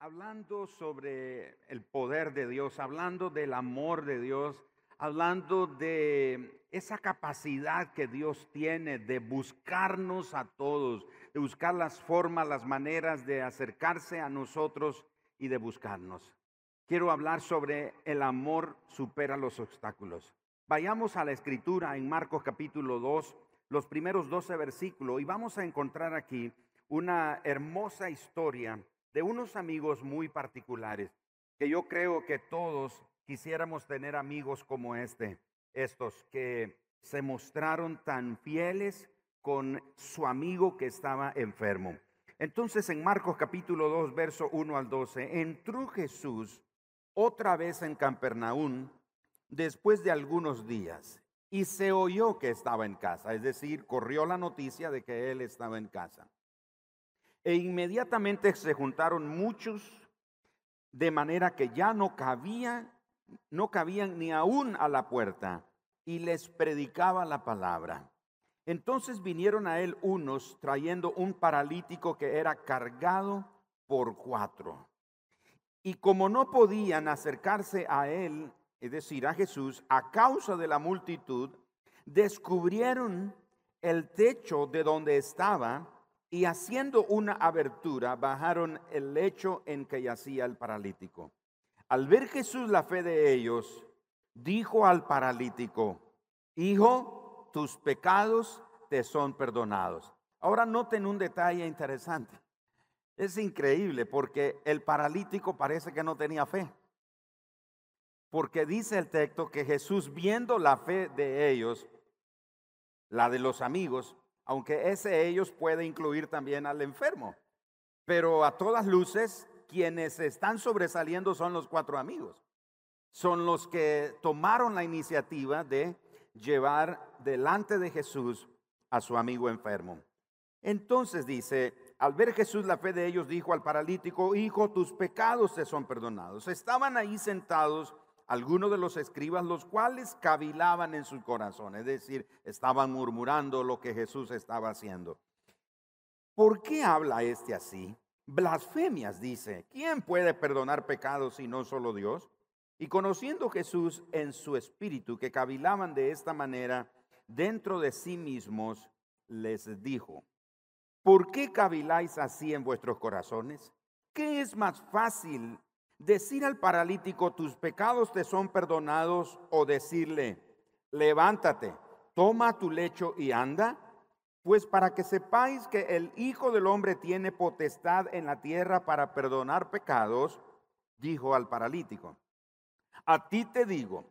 hablando sobre el poder de Dios, hablando del amor de Dios, hablando de esa capacidad que Dios tiene de buscarnos a todos, de buscar las formas, las maneras de acercarse a nosotros y de buscarnos. Quiero hablar sobre el amor supera los obstáculos. Vayamos a la escritura en Marcos capítulo 2, los primeros 12 versículos, y vamos a encontrar aquí una hermosa historia de unos amigos muy particulares, que yo creo que todos quisiéramos tener amigos como este, estos que se mostraron tan fieles con su amigo que estaba enfermo. Entonces en Marcos capítulo 2, verso 1 al 12, entró Jesús otra vez en Campernaún después de algunos días y se oyó que estaba en casa, es decir, corrió la noticia de que él estaba en casa. E inmediatamente se juntaron muchos, de manera que ya no cabía, no cabían ni aún a la puerta, y les predicaba la palabra. Entonces vinieron a él unos trayendo un paralítico que era cargado por cuatro. Y como no podían acercarse a él, es decir, a Jesús, a causa de la multitud, descubrieron el techo de donde estaba y haciendo una abertura bajaron el lecho en que yacía el paralítico. Al ver Jesús la fe de ellos, dijo al paralítico, Hijo, tus pecados te son perdonados. Ahora noten un detalle interesante. Es increíble porque el paralítico parece que no tenía fe. Porque dice el texto que Jesús, viendo la fe de ellos, la de los amigos, aunque ese ellos puede incluir también al enfermo. Pero a todas luces, quienes están sobresaliendo son los cuatro amigos. Son los que tomaron la iniciativa de llevar delante de Jesús a su amigo enfermo. Entonces dice, al ver Jesús la fe de ellos, dijo al paralítico, hijo, tus pecados te son perdonados. Estaban ahí sentados algunos de los escribas, los cuales cavilaban en su corazón, es decir, estaban murmurando lo que Jesús estaba haciendo. ¿Por qué habla este así? Blasfemias, dice. ¿Quién puede perdonar pecados si no solo Dios? Y conociendo Jesús en su espíritu, que cavilaban de esta manera dentro de sí mismos, les dijo, ¿por qué caviláis así en vuestros corazones? ¿Qué es más fácil Decir al paralítico, tus pecados te son perdonados, o decirle, levántate, toma tu lecho y anda, pues para que sepáis que el Hijo del Hombre tiene potestad en la tierra para perdonar pecados, dijo al paralítico, a ti te digo,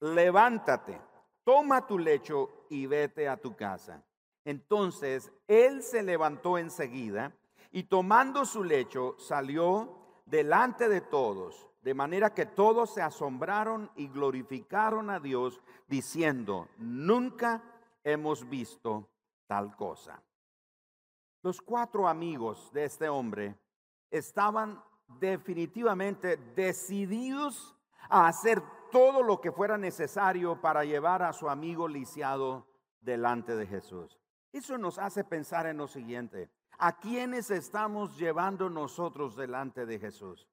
levántate, toma tu lecho y vete a tu casa. Entonces él se levantó enseguida y tomando su lecho salió delante de todos, de manera que todos se asombraron y glorificaron a Dios, diciendo, nunca hemos visto tal cosa. Los cuatro amigos de este hombre estaban definitivamente decididos a hacer todo lo que fuera necesario para llevar a su amigo lisiado delante de Jesús. Eso nos hace pensar en lo siguiente. ¿A quiénes estamos llevando nosotros delante de Jesús?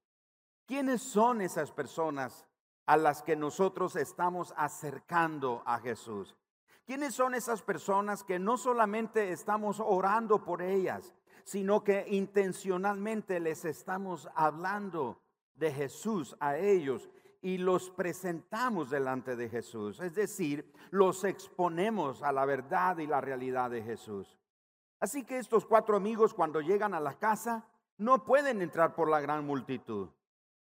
¿Quiénes son esas personas a las que nosotros estamos acercando a Jesús? ¿Quiénes son esas personas que no solamente estamos orando por ellas, sino que intencionalmente les estamos hablando de Jesús a ellos y los presentamos delante de Jesús? Es decir, los exponemos a la verdad y la realidad de Jesús. Así que estos cuatro amigos cuando llegan a la casa no pueden entrar por la gran multitud,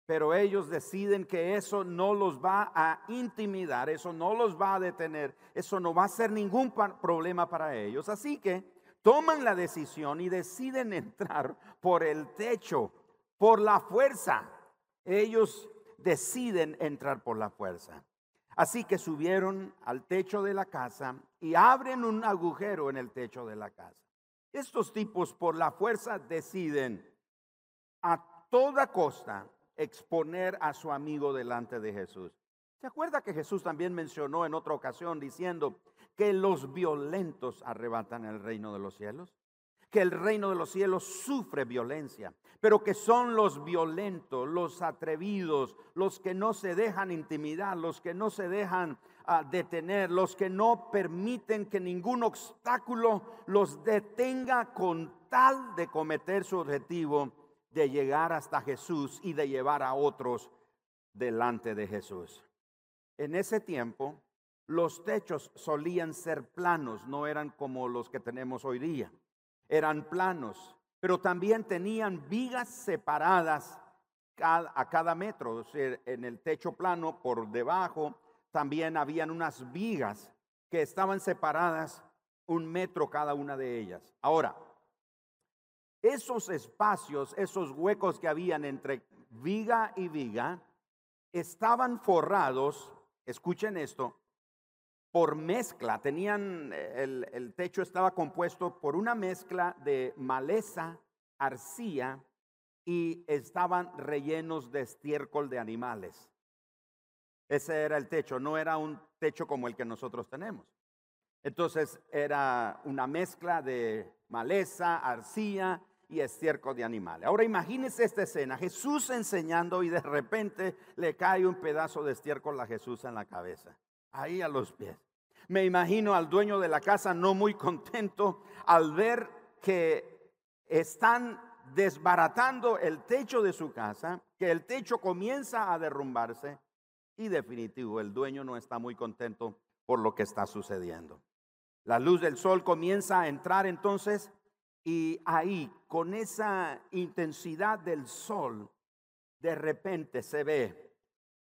pero ellos deciden que eso no los va a intimidar, eso no los va a detener, eso no va a ser ningún problema para ellos. Así que toman la decisión y deciden entrar por el techo, por la fuerza. Ellos deciden entrar por la fuerza. Así que subieron al techo de la casa y abren un agujero en el techo de la casa. Estos tipos por la fuerza deciden a toda costa exponer a su amigo delante de Jesús. ¿Se acuerda que Jesús también mencionó en otra ocasión diciendo que los violentos arrebatan el reino de los cielos? que el reino de los cielos sufre violencia, pero que son los violentos, los atrevidos, los que no se dejan intimidar, los que no se dejan ah, detener, los que no permiten que ningún obstáculo los detenga con tal de cometer su objetivo de llegar hasta Jesús y de llevar a otros delante de Jesús. En ese tiempo, los techos solían ser planos, no eran como los que tenemos hoy día. Eran planos, pero también tenían vigas separadas a cada metro. en el techo plano, por debajo, también habían unas vigas que estaban separadas un metro cada una de ellas. Ahora, esos espacios, esos huecos que habían entre viga y viga, estaban forrados, escuchen esto, por mezcla. Tenían, el, el, techo estaba compuesto por una mezcla de maleza, arcilla y estaban rellenos de estiércol de animales. Ese era el techo, no era un techo como el que nosotros tenemos. Entonces era una mezcla de maleza, arcilla y estiércol de animales. Ahora imagínense esta escena, Jesús enseñando y de repente le cae un pedazo de estiércol a Jesús en la cabeza, ahí a los pies. Me imagino al dueño de la casa no muy contento al ver que están desbaratando el techo de su casa, que el techo comienza a derrumbarse y definitivo, el dueño no está muy contento por lo que está sucediendo. La luz del sol comienza a entrar entonces y ahí, con esa intensidad del sol, de repente se ve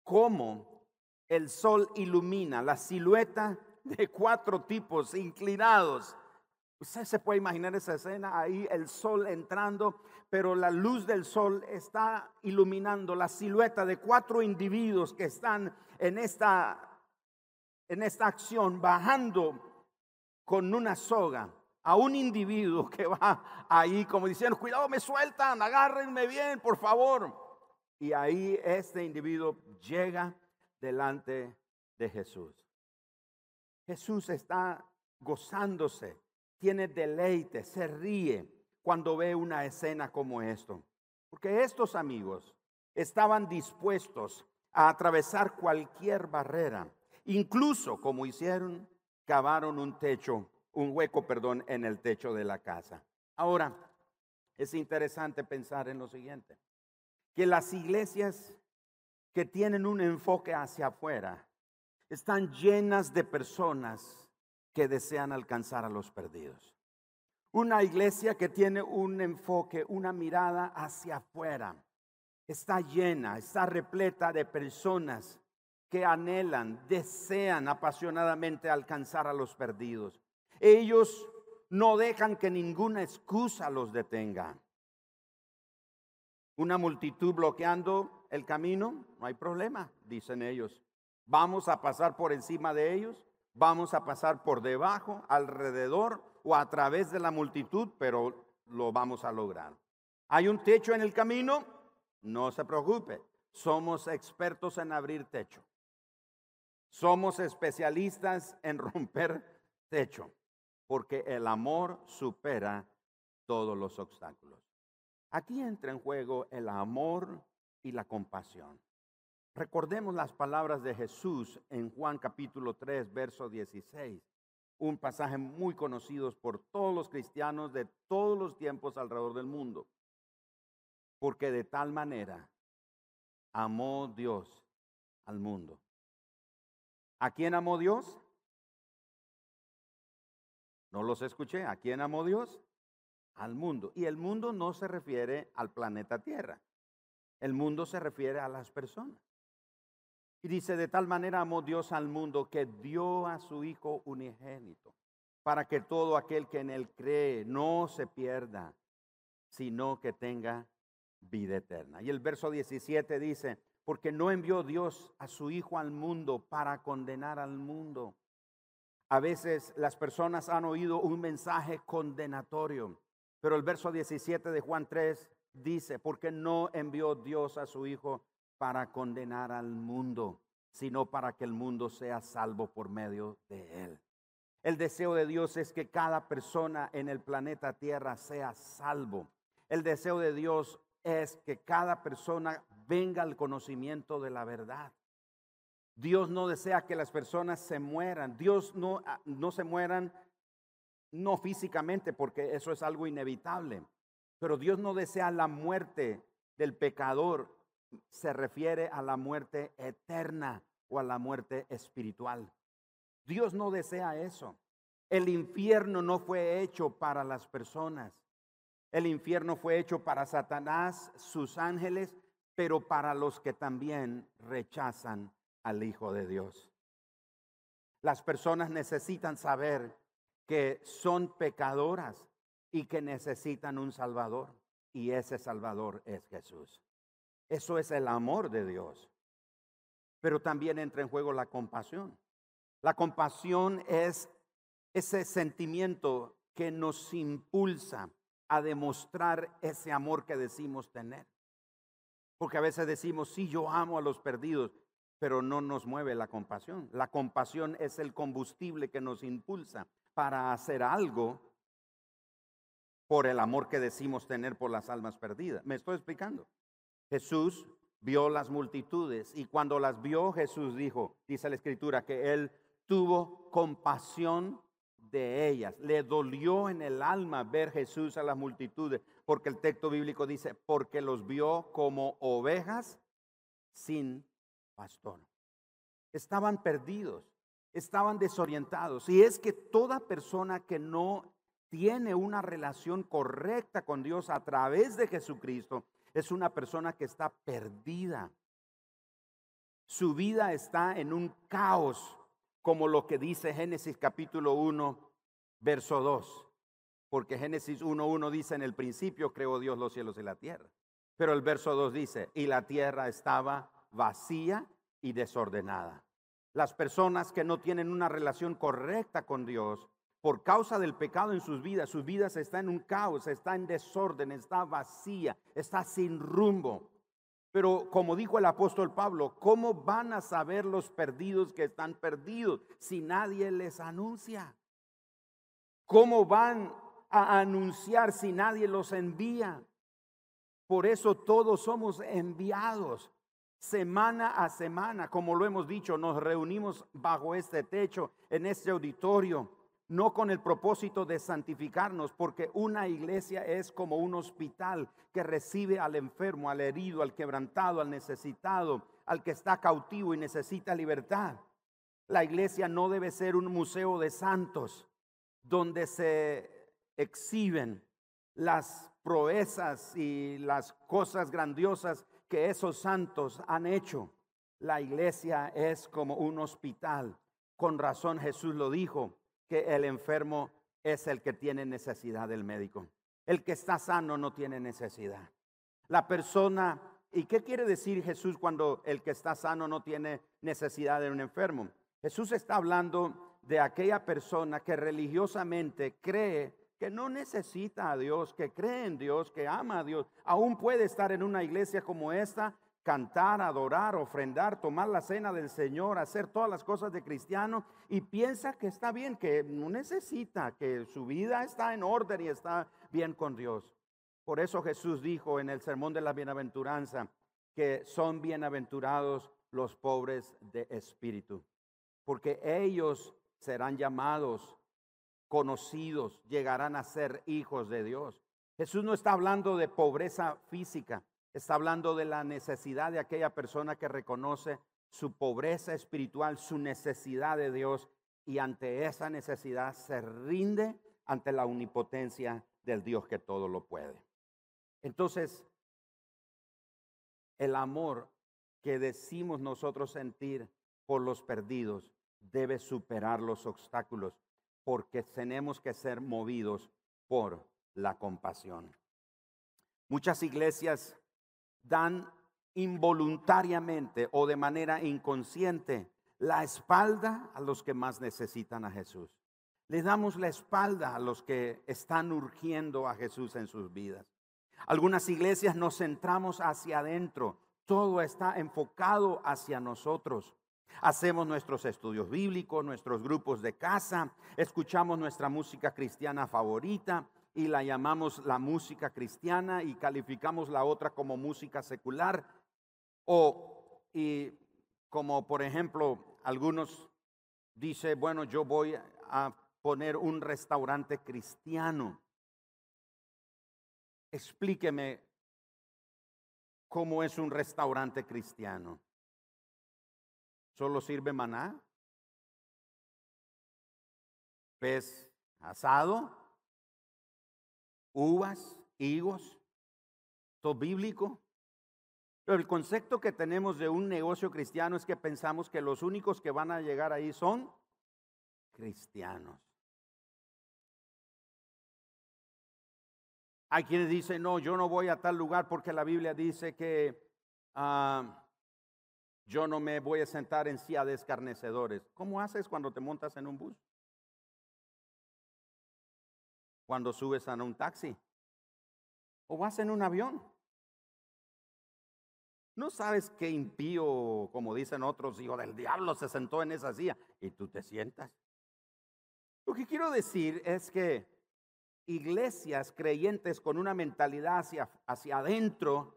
cómo el sol ilumina la silueta de cuatro tipos inclinados. Usted se puede imaginar esa escena, ahí el sol entrando, pero la luz del sol está iluminando la silueta de cuatro individuos que están en esta, en esta acción, bajando con una soga a un individuo que va ahí como diciendo, cuidado, me sueltan, agárrenme bien, por favor. Y ahí este individuo llega delante de Jesús. Jesús está gozándose, tiene deleite, se ríe cuando ve una escena como esto. Porque estos amigos estaban dispuestos a atravesar cualquier barrera. Incluso, como hicieron, cavaron un techo un hueco, perdón, en el techo de la casa. Ahora, es interesante pensar en lo siguiente, que las iglesias que tienen un enfoque hacia afuera están llenas de personas que desean alcanzar a los perdidos. Una iglesia que tiene un enfoque, una mirada hacia afuera, está llena, está repleta de personas que anhelan, desean apasionadamente alcanzar a los perdidos. Ellos no dejan que ninguna excusa los detenga. Una multitud bloqueando el camino, no hay problema, dicen ellos. Vamos a pasar por encima de ellos, vamos a pasar por debajo, alrededor o a través de la multitud, pero lo vamos a lograr. ¿Hay un techo en el camino? No se preocupe, somos expertos en abrir techo. Somos especialistas en romper techo porque el amor supera todos los obstáculos. Aquí entra en juego el amor y la compasión. Recordemos las palabras de Jesús en Juan capítulo 3, verso 16, un pasaje muy conocido por todos los cristianos de todos los tiempos alrededor del mundo. Porque de tal manera amó Dios al mundo. ¿A quién amó Dios? No los escuché. ¿A quién amó Dios? Al mundo. Y el mundo no se refiere al planeta Tierra. El mundo se refiere a las personas. Y dice, de tal manera amó Dios al mundo que dio a su Hijo unigénito, para que todo aquel que en él cree no se pierda, sino que tenga vida eterna. Y el verso 17 dice, porque no envió Dios a su Hijo al mundo para condenar al mundo, a veces las personas han oído un mensaje condenatorio, pero el verso 17 de Juan 3 dice, porque no envió Dios a su Hijo para condenar al mundo, sino para que el mundo sea salvo por medio de él. El deseo de Dios es que cada persona en el planeta Tierra sea salvo. El deseo de Dios es que cada persona venga al conocimiento de la verdad. Dios no desea que las personas se mueran. Dios no, ah, no se mueran, no físicamente, porque eso es algo inevitable. Pero Dios no desea la muerte del pecador. Se refiere a la muerte eterna o a la muerte espiritual. Dios no desea eso. El infierno no fue hecho para las personas. El infierno fue hecho para Satanás, sus ángeles, pero para los que también rechazan al Hijo de Dios. Las personas necesitan saber que son pecadoras y que necesitan un Salvador. Y ese Salvador es Jesús. Eso es el amor de Dios. Pero también entra en juego la compasión. La compasión es ese sentimiento que nos impulsa a demostrar ese amor que decimos tener. Porque a veces decimos, sí, yo amo a los perdidos, pero no nos mueve la compasión. La compasión es el combustible que nos impulsa para hacer algo por el amor que decimos tener por las almas perdidas. ¿Me estoy explicando? Jesús vio las multitudes y cuando las vio Jesús dijo, dice la escritura, que él tuvo compasión de ellas. Le dolió en el alma ver Jesús a las multitudes, porque el texto bíblico dice, porque los vio como ovejas sin pastor. Estaban perdidos, estaban desorientados. Y es que toda persona que no tiene una relación correcta con Dios a través de Jesucristo es una persona que está perdida. Su vida está en un caos, como lo que dice Génesis capítulo 1, verso 2. Porque Génesis 1.1 dice, en el principio creó Dios los cielos y la tierra. Pero el verso 2 dice, y la tierra estaba vacía y desordenada. Las personas que no tienen una relación correcta con Dios, por causa del pecado en sus vidas, sus vidas están en un caos, está en desorden, está vacía, está sin rumbo. Pero como dijo el apóstol Pablo, ¿cómo van a saber los perdidos que están perdidos si nadie les anuncia? ¿Cómo van a anunciar si nadie los envía? Por eso todos somos enviados semana a semana, como lo hemos dicho, nos reunimos bajo este techo, en este auditorio, no con el propósito de santificarnos, porque una iglesia es como un hospital que recibe al enfermo, al herido, al quebrantado, al necesitado, al que está cautivo y necesita libertad. La iglesia no debe ser un museo de santos donde se exhiben las proezas y las cosas grandiosas que esos santos han hecho. La iglesia es como un hospital. Con razón Jesús lo dijo, que el enfermo es el que tiene necesidad del médico. El que está sano no tiene necesidad. La persona, ¿y qué quiere decir Jesús cuando el que está sano no tiene necesidad de un enfermo? Jesús está hablando de aquella persona que religiosamente cree que no necesita a Dios, que cree en Dios, que ama a Dios, aún puede estar en una iglesia como esta, cantar, adorar, ofrendar, tomar la cena del Señor, hacer todas las cosas de cristiano y piensa que está bien, que no necesita, que su vida está en orden y está bien con Dios. Por eso Jesús dijo en el sermón de la bienaventuranza que son bienaventurados los pobres de espíritu, porque ellos serán llamados conocidos, llegarán a ser hijos de Dios. Jesús no está hablando de pobreza física, está hablando de la necesidad de aquella persona que reconoce su pobreza espiritual, su necesidad de Dios y ante esa necesidad se rinde ante la omnipotencia del Dios que todo lo puede. Entonces, el amor que decimos nosotros sentir por los perdidos debe superar los obstáculos porque tenemos que ser movidos por la compasión. Muchas iglesias dan involuntariamente o de manera inconsciente la espalda a los que más necesitan a Jesús. Le damos la espalda a los que están urgiendo a Jesús en sus vidas. Algunas iglesias nos centramos hacia adentro, todo está enfocado hacia nosotros. Hacemos nuestros estudios bíblicos, nuestros grupos de casa, escuchamos nuestra música cristiana favorita y la llamamos la música cristiana y calificamos la otra como música secular. O, y como por ejemplo, algunos dicen, bueno, yo voy a poner un restaurante cristiano. Explíqueme cómo es un restaurante cristiano. ¿Solo sirve maná? ¿Pez asado? ¿Uvas? ¿Higos? ¿Todo bíblico? Pero el concepto que tenemos de un negocio cristiano es que pensamos que los únicos que van a llegar ahí son cristianos. Hay quienes dicen, no, yo no voy a tal lugar porque la Biblia dice que ah, yo no me voy a sentar en silla de escarnecedores. ¿Cómo haces cuando te montas en un bus? Cuando subes a un taxi. O vas en un avión. No sabes qué impío, como dicen otros, hijo del diablo, se sentó en esa silla y tú te sientas. Lo que quiero decir es que iglesias creyentes con una mentalidad hacia, hacia adentro,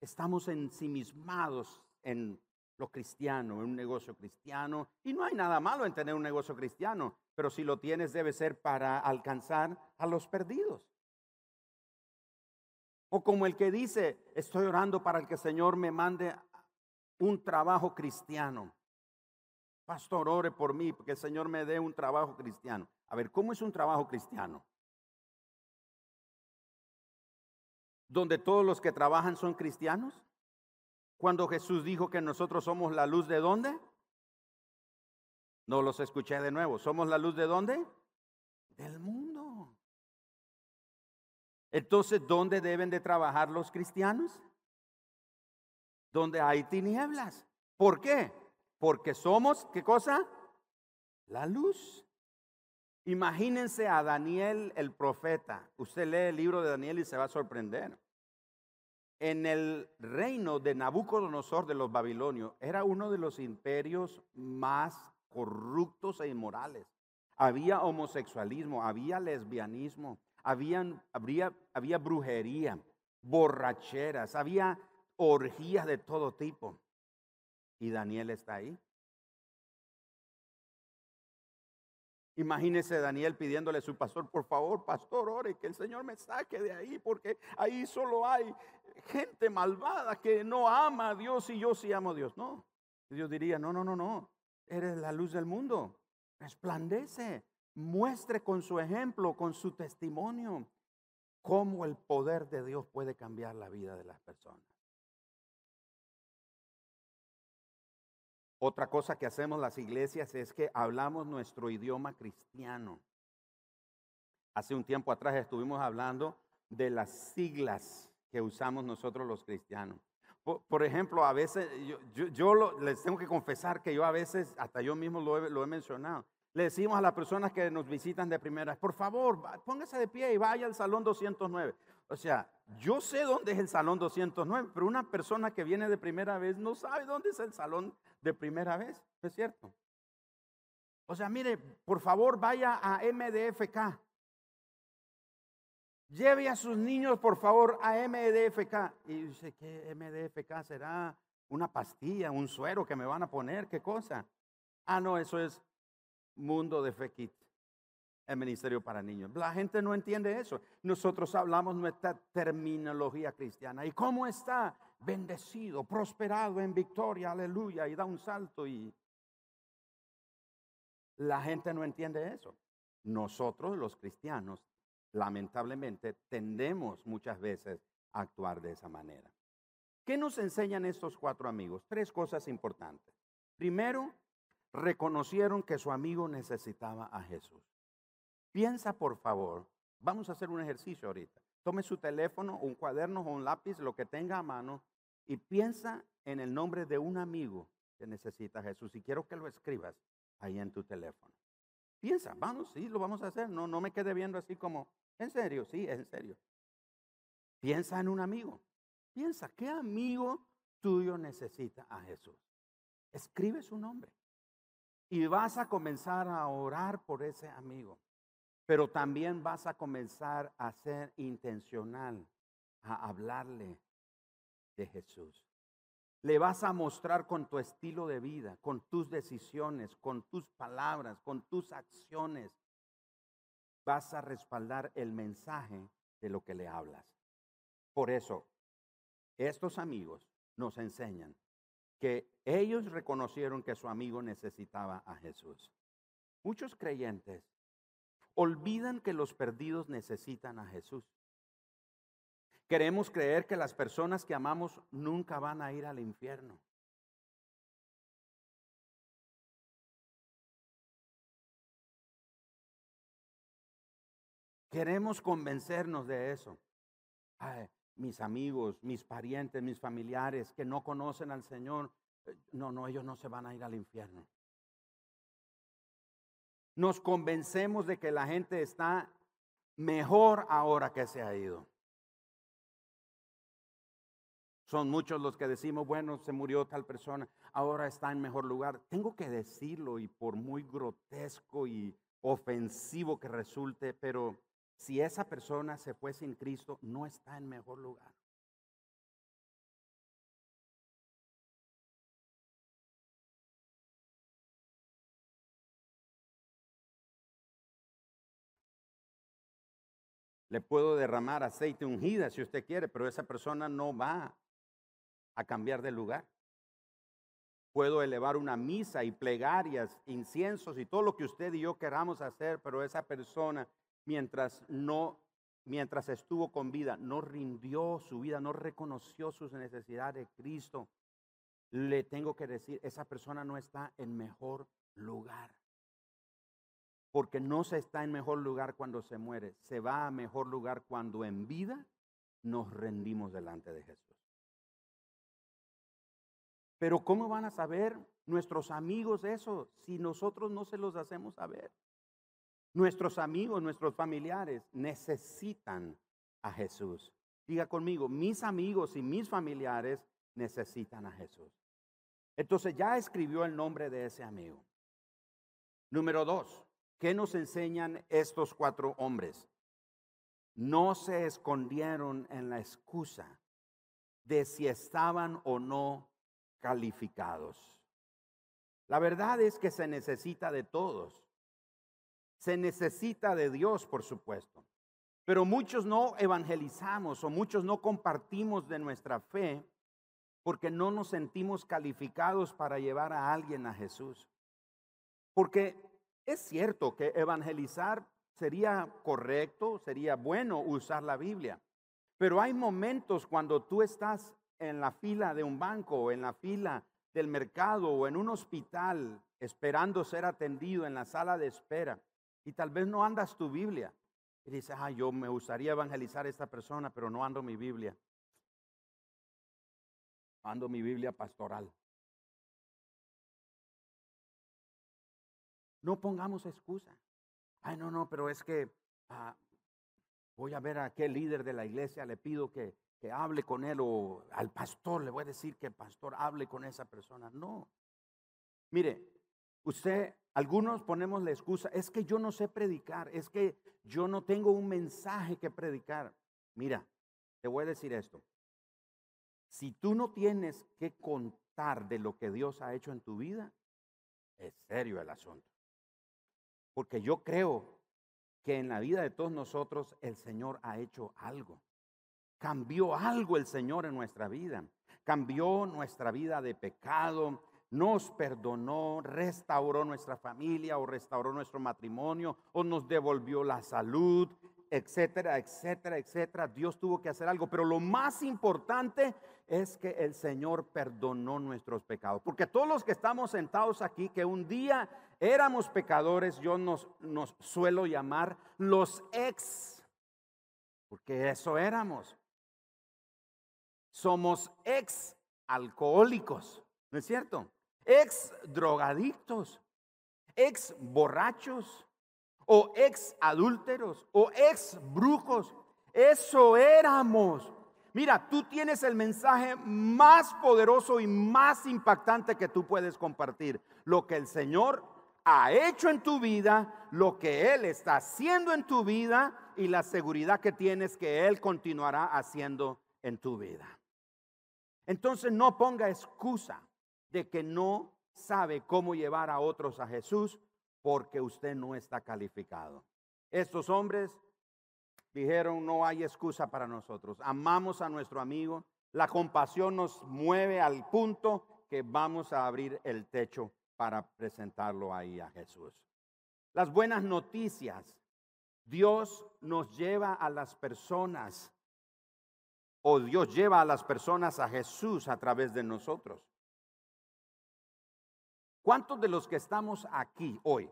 estamos ensimismados en lo cristiano, un negocio cristiano. Y no hay nada malo en tener un negocio cristiano, pero si lo tienes debe ser para alcanzar a los perdidos. O como el que dice, estoy orando para que el Señor me mande un trabajo cristiano. Pastor, ore por mí, porque el Señor me dé un trabajo cristiano. A ver, ¿cómo es un trabajo cristiano? Donde todos los que trabajan son cristianos. Cuando Jesús dijo que nosotros somos la luz de dónde? No los escuché de nuevo. ¿Somos la luz de dónde? Del mundo. Entonces, ¿dónde deben de trabajar los cristianos? Donde hay tinieblas. ¿Por qué? Porque somos, ¿qué cosa? La luz. Imagínense a Daniel el profeta. Usted lee el libro de Daniel y se va a sorprender. En el reino de Nabucodonosor de los babilonios era uno de los imperios más corruptos e inmorales. Había homosexualismo, había lesbianismo, había, habría, había brujería, borracheras, había orgías de todo tipo. Y Daniel está ahí. Imagínese Daniel pidiéndole a su pastor, por favor, pastor, ore que el Señor me saque de ahí, porque ahí solo hay gente malvada que no ama a Dios y yo sí amo a Dios. No, Dios diría, no, no, no, no, eres la luz del mundo, resplandece, muestre con su ejemplo, con su testimonio, cómo el poder de Dios puede cambiar la vida de las personas. Otra cosa que hacemos las iglesias es que hablamos nuestro idioma cristiano. Hace un tiempo atrás estuvimos hablando de las siglas que usamos nosotros los cristianos. Por, ejemplo, a veces, yo, les tengo que confesar que yo a veces, hasta yo mismo lo he, lo he mencionado, le decimos a las personas que nos visitan de primera, por favor, póngase de pie y vaya al salón 209. O sea, yo sé dónde es el salón 209, pero una persona que viene de primera vez no sabe dónde es el salón de primera vez, ¿es cierto? O sea, mire, por favor vaya a MDFK. Lleve a sus niños, por favor, a MDFK. Y dice, ¿qué MDFK será? Una pastilla, un suero que me van a poner, ¿qué cosa? Ah, no, eso es Mundo de Fekit, el Ministerio para Niños. La gente no entiende eso. Nosotros hablamos nuestra terminología cristiana. ¿Y cómo está? bendecido, prosperado en victoria, aleluya, y da un salto y la gente no entiende eso. Nosotros los cristianos, lamentablemente, tendemos muchas veces a actuar de esa manera. ¿Qué nos enseñan estos cuatro amigos? Tres cosas importantes. Primero, reconocieron que su amigo necesitaba a Jesús. Piensa, por favor, vamos a hacer un ejercicio ahorita. Tome su teléfono, un cuaderno o un lápiz, lo que tenga a mano, y piensa en el nombre de un amigo que necesita a Jesús. Y quiero que lo escribas ahí en tu teléfono. Piensa, vamos, sí, lo vamos a hacer. No, no me quede viendo así como, en serio, sí, en serio. Piensa en un amigo. Piensa, ¿qué amigo tuyo necesita a Jesús? escribe su nombre. Y vas a comenzar a orar por ese amigo. Pero también vas a comenzar a ser intencional, a hablarle de Jesús. Le vas a mostrar con tu estilo de vida, con tus decisiones, con tus palabras, con tus acciones. Vas a respaldar el mensaje de lo que le hablas. Por eso, estos amigos nos enseñan que ellos reconocieron que su amigo necesitaba a Jesús. Muchos creyentes olvidan que los perdidos necesitan a Jesús. Queremos creer que las personas que amamos nunca van a ir al infierno. Queremos convencernos de eso. mis amigos, mis parientes, mis familiares que no conocen al Señor, eh, no, no, ellos no se van a ir al infierno. Nos convencemos de que la gente está mejor ahora que se ha ido. Son muchos los que decimos, bueno, se murió tal persona, ahora está en mejor lugar. Tengo que decirlo y por muy grotesco y ofensivo que resulte, pero si esa persona se fue sin Cristo, no está en mejor lugar. Le puedo derramar aceite ungida si usted quiere, pero esa persona no va a cambiar de lugar. Puedo elevar una misa y plegarias, inciensos y todo lo que usted y yo queramos hacer, pero esa persona mientras no mientras estuvo con vida no rindió su vida, no reconoció sus necesidades de Cristo, le tengo que decir, esa persona no está en mejor lugar. Porque no se está en mejor lugar cuando se muere, se va a mejor lugar cuando en vida nos rendimos delante de Jesús. Pero ¿cómo van a saber nuestros amigos eso si nosotros no se los hacemos saber? Nuestros amigos, nuestros familiares necesitan a Jesús. Diga conmigo, mis amigos y mis familiares necesitan a Jesús. Entonces ya escribió el nombre de ese amigo. Número dos, ¿qué nos enseñan estos cuatro hombres? No se escondieron en la excusa de si estaban o no calificados. La verdad es que se necesita de todos. Se necesita de Dios, por supuesto. Pero muchos no evangelizamos o muchos no compartimos de nuestra fe porque no nos sentimos calificados para llevar a alguien a Jesús. Porque es cierto que evangelizar sería correcto, sería bueno usar la Biblia. Pero hay momentos cuando tú estás en la fila de un banco en la fila del mercado o en un hospital esperando ser atendido en la sala de espera y tal vez no andas tu Biblia y dices, ah, yo me gustaría evangelizar a esta persona, pero no ando mi Biblia. Ando mi Biblia pastoral. No pongamos excusa. Ay, no, no, pero es que ah, voy a ver a qué líder de la iglesia, le pido que que hable con él o al pastor, le voy a decir que el pastor hable con esa persona. No. Mire, usted, algunos ponemos la excusa, es que yo no sé predicar, es que yo no tengo un mensaje que predicar. Mira, te voy a decir esto. Si tú no tienes que contar de lo que Dios ha hecho en tu vida, es serio el asunto. Porque yo creo que en la vida de todos nosotros el Señor ha hecho algo. Cambió algo el Señor en nuestra vida. Cambió nuestra vida de pecado, nos perdonó, restauró nuestra familia o restauró nuestro matrimonio o nos devolvió la salud, etcétera, etcétera, etcétera. Dios tuvo que hacer algo, pero lo más importante es que el Señor perdonó nuestros pecados. Porque todos los que estamos sentados aquí, que un día éramos pecadores, yo nos, suelo llamar los ex, porque eso éramos somos ex alcohólicos, ¿no es cierto? Ex drogadictos, ex borrachos, o ex adúlteros, o ex brujos. Eso éramos. Mira, tú tienes el mensaje más poderoso y más impactante que tú puedes compartir. Lo que el Señor ha hecho en tu vida, lo que Él está haciendo en tu vida y la seguridad que tienes que Él continuará haciendo en tu vida. Entonces no ponga excusa de que no sabe cómo llevar a otros a Jesús porque usted no está calificado. Estos hombres dijeron, no hay excusa para nosotros. Amamos a nuestro amigo. La compasión nos mueve al punto que vamos a abrir el techo para presentarlo ahí a Jesús. Las buenas noticias. Dios nos lleva a las personas, o Dios lleva a las personas a Jesús a través de nosotros. ¿Cuántos de los que estamos aquí hoy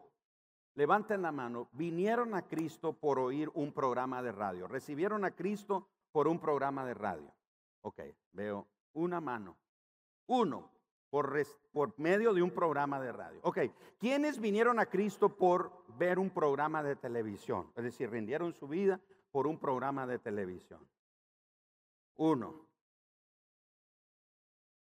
levanten la mano, vinieron a Cristo por oír un programa de radio, recibieron a Cristo por un programa de radio. Ok, veo una mano. Uno, por, medio de un programa de radio. Ok, ¿quiénes vinieron a Cristo por ver un programa de televisión? Es decir, rindieron su vida por un programa de televisión. Uno.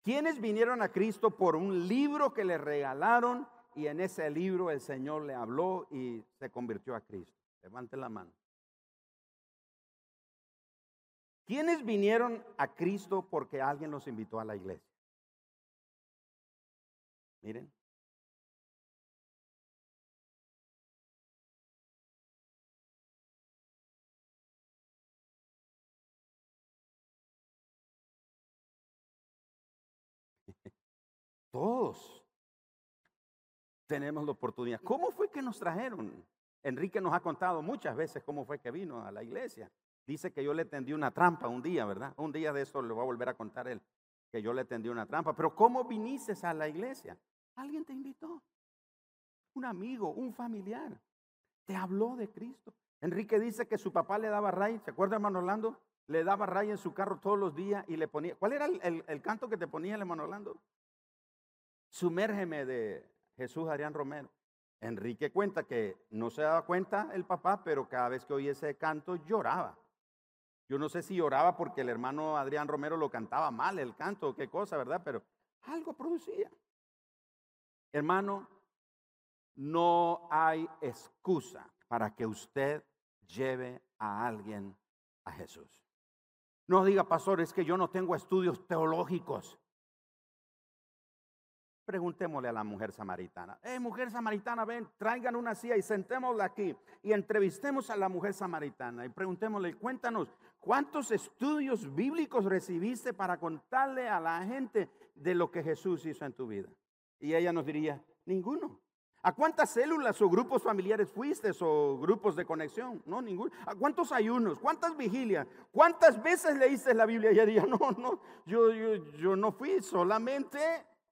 ¿Quiénes vinieron a Cristo por un libro que le regalaron y en ese libro el Señor le habló y se convirtió a Cristo. Levante la mano. ¿Quiénes vinieron a Cristo porque alguien los invitó a la iglesia? Miren. Todos tenemos la oportunidad. ¿Cómo fue que nos trajeron? Enrique nos ha contado muchas veces cómo fue que vino a la iglesia. Dice que yo le tendí una trampa un día, ¿verdad? Un día de esto le voy a volver a contar él, que yo le tendí una trampa. Pero ¿cómo viniste a la iglesia? Alguien te invitó. Un amigo, un familiar. Te habló de Cristo. Enrique dice que su papá le daba ray. ¿Se acuerda, hermano Orlando? Le daba ray en su carro todos los días y le ponía. ¿Cuál era el, canto que te ponía el hermano Orlando? Sumérgeme de, Jesús Adrián Romero. Enrique cuenta que no se daba cuenta el papá, pero cada vez que oía ese canto lloraba. Yo no sé si lloraba porque el hermano Adrián Romero lo cantaba mal el canto o qué cosa, ¿verdad? Pero algo producía. Hermano, no hay excusa para que usted lleve a alguien a Jesús. No diga, pastor, es que yo no tengo estudios teológicos. Preguntémosle a la mujer samaritana. Eh, mujer samaritana, ven, traigan una silla y sentémosla aquí y entrevistemos a la mujer samaritana y preguntémosle, cuéntanos, ¿cuántos estudios bíblicos recibiste para contarle a la gente de lo que Jesús hizo en tu vida? Y ella nos diría, ninguno. ¿A cuántas células o grupos familiares fuiste o grupos de conexión? No, ninguno. ¿A cuántos ayunos? ¿Cuántas vigilias? ¿Cuántas veces leíste la Biblia? Y ella diría, no, no, yo, yo, yo no fui, solamente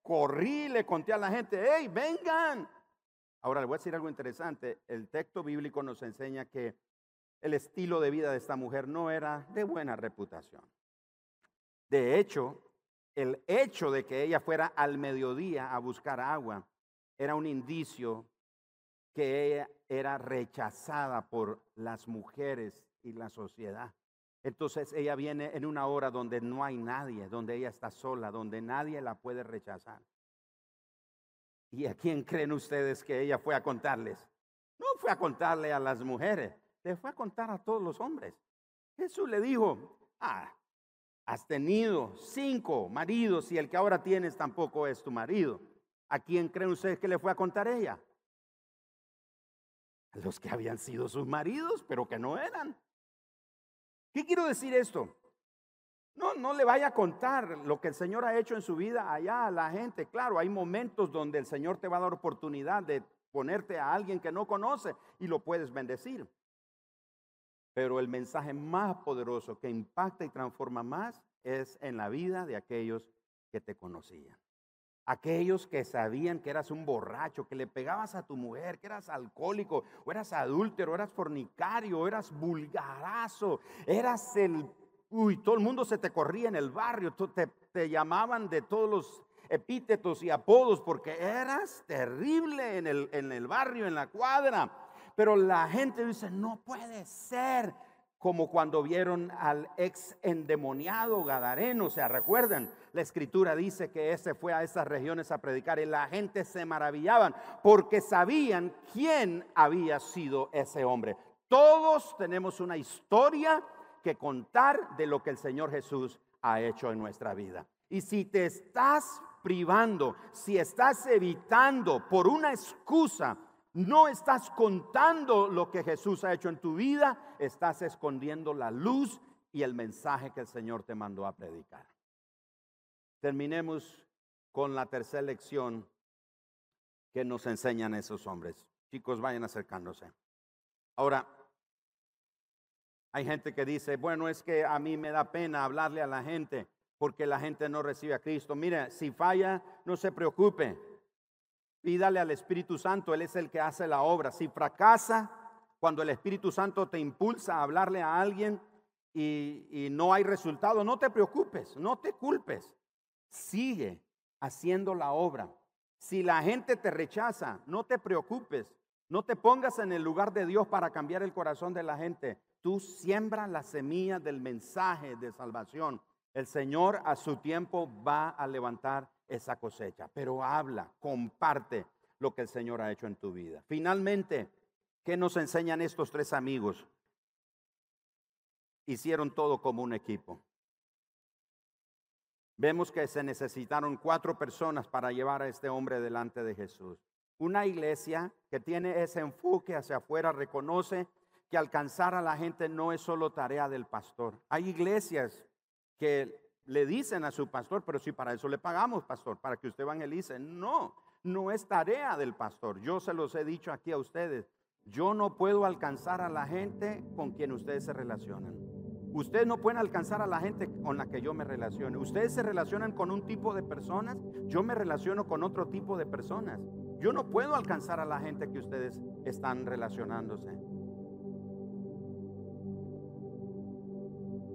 corrí, le conté a la gente, hey, vengan. Ahora le voy a decir algo interesante. El texto bíblico nos enseña que el estilo de vida de esta mujer no era de buena reputación. De hecho, el hecho de que ella fuera al mediodía a buscar agua era un indicio que ella era rechazada por las mujeres y la sociedad. Entonces ella viene en una hora donde no hay nadie, donde ella está sola, donde nadie la puede rechazar. ¿Y a quién creen ustedes que ella fue a contarles? No fue a contarle a las mujeres, le fue a contar a todos los hombres. Jesús le dijo, ah, has tenido cinco maridos y el que ahora tienes tampoco es tu marido. ¿A quién creen ustedes que le fue a contar ella? A los que habían sido sus maridos, pero que no eran. ¿Qué quiero decir esto? No, no le vaya a contar lo que el Señor ha hecho en su vida allá a la gente. Claro, hay momentos donde el Señor te va a dar oportunidad de ponerte a alguien que no conoce y lo puedes bendecir. Pero el mensaje más poderoso que impacta y transforma más es en la vida de aquellos que te conocían. Aquellos que sabían que eras un borracho, que le pegabas a tu mujer, que eras alcohólico, o eras adúltero, eras fornicario, o eras vulgarazo, eras el... Uy, todo el mundo se te corría en el barrio, te, te llamaban de todos los epítetos y apodos porque eras terrible en el, en el barrio, en la cuadra. Pero la gente dice, no puede ser. como cuando vieron al ex endemoniado Gadareno, o sea, recuerdan, la escritura dice que ese fue a esas regiones a predicar y la gente se maravillaban porque sabían quién había sido ese hombre. Todos tenemos una historia que contar de lo que el Señor Jesús ha hecho en nuestra vida. Y si te estás privando, si estás evitando por una excusa no estás contando lo que Jesús ha hecho en tu vida, estás escondiendo la luz y el mensaje que el Señor te mandó a predicar. Terminemos con la tercera lección que nos enseñan esos hombres. Chicos, vayan acercándose. Ahora, hay gente que dice, bueno, es que a mí me da pena hablarle a la gente porque la gente no recibe a Cristo. Mire, si falla, no se preocupe. Pídale al Espíritu Santo, Él es el que hace la obra. Si fracasa, cuando el Espíritu Santo te impulsa a hablarle a alguien y, no hay resultado, no te preocupes, no te culpes. Sigue haciendo la obra. Si la gente te rechaza, no te preocupes. No te pongas en el lugar de Dios para cambiar el corazón de la gente. Tú siembra la semilla del mensaje de salvación. El Señor a su tiempo va a levantar esa cosecha, pero habla, comparte lo que el Señor ha hecho en tu vida. Finalmente, ¿qué nos enseñan estos tres amigos? Hicieron todo como un equipo. Vemos que se necesitaron cuatro personas para llevar a este hombre delante de Jesús. Una iglesia que tiene ese enfoque hacia afuera reconoce que alcanzar a la gente no es solo tarea del pastor. Hay iglesias que le dicen a su pastor, pero si para eso le pagamos, pastor, para que usted evangelice. No, no es tarea del pastor. Yo se los he dicho aquí a ustedes. Yo no puedo alcanzar a la gente con quien ustedes se relacionan. Ustedes no pueden alcanzar a la gente con la que yo me relaciono. Ustedes se relacionan con un tipo de personas, yo me relaciono con otro tipo de personas. Yo no puedo alcanzar a la gente que ustedes están relacionándose.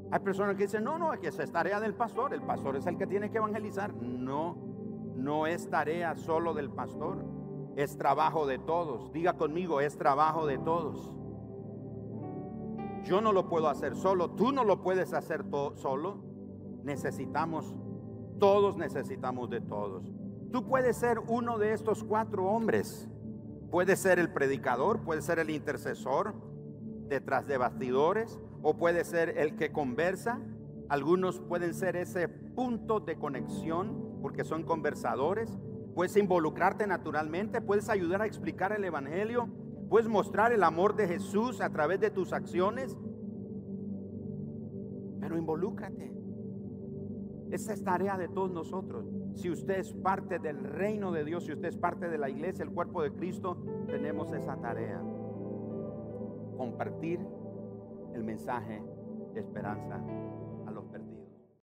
Hay personas que dicen, no, no, que esa es tarea del pastor, el pastor es el que tiene que evangelizar. No, no es tarea solo del pastor, es trabajo de todos. Diga conmigo, es trabajo de todos. Yo no lo puedo hacer solo, tú no lo puedes hacer solo. Necesitamos, todos necesitamos de todos. Tú puedes ser uno de estos cuatro hombres. Puedes ser el predicador, puedes ser el intercesor detrás de bastidores, o puede ser el que conversa. Algunos pueden ser ese punto de conexión porque son conversadores. Puedes involucrarte naturalmente, puedes ayudar a explicar el Evangelio, puedes mostrar el amor de Jesús a través de tus acciones. Pero involúcrate. Esa es tarea de todos nosotros. Si usted es parte del reino de Dios, si usted es parte de la iglesia, el cuerpo de Cristo, tenemos esa tarea. Compartir el mensaje de esperanza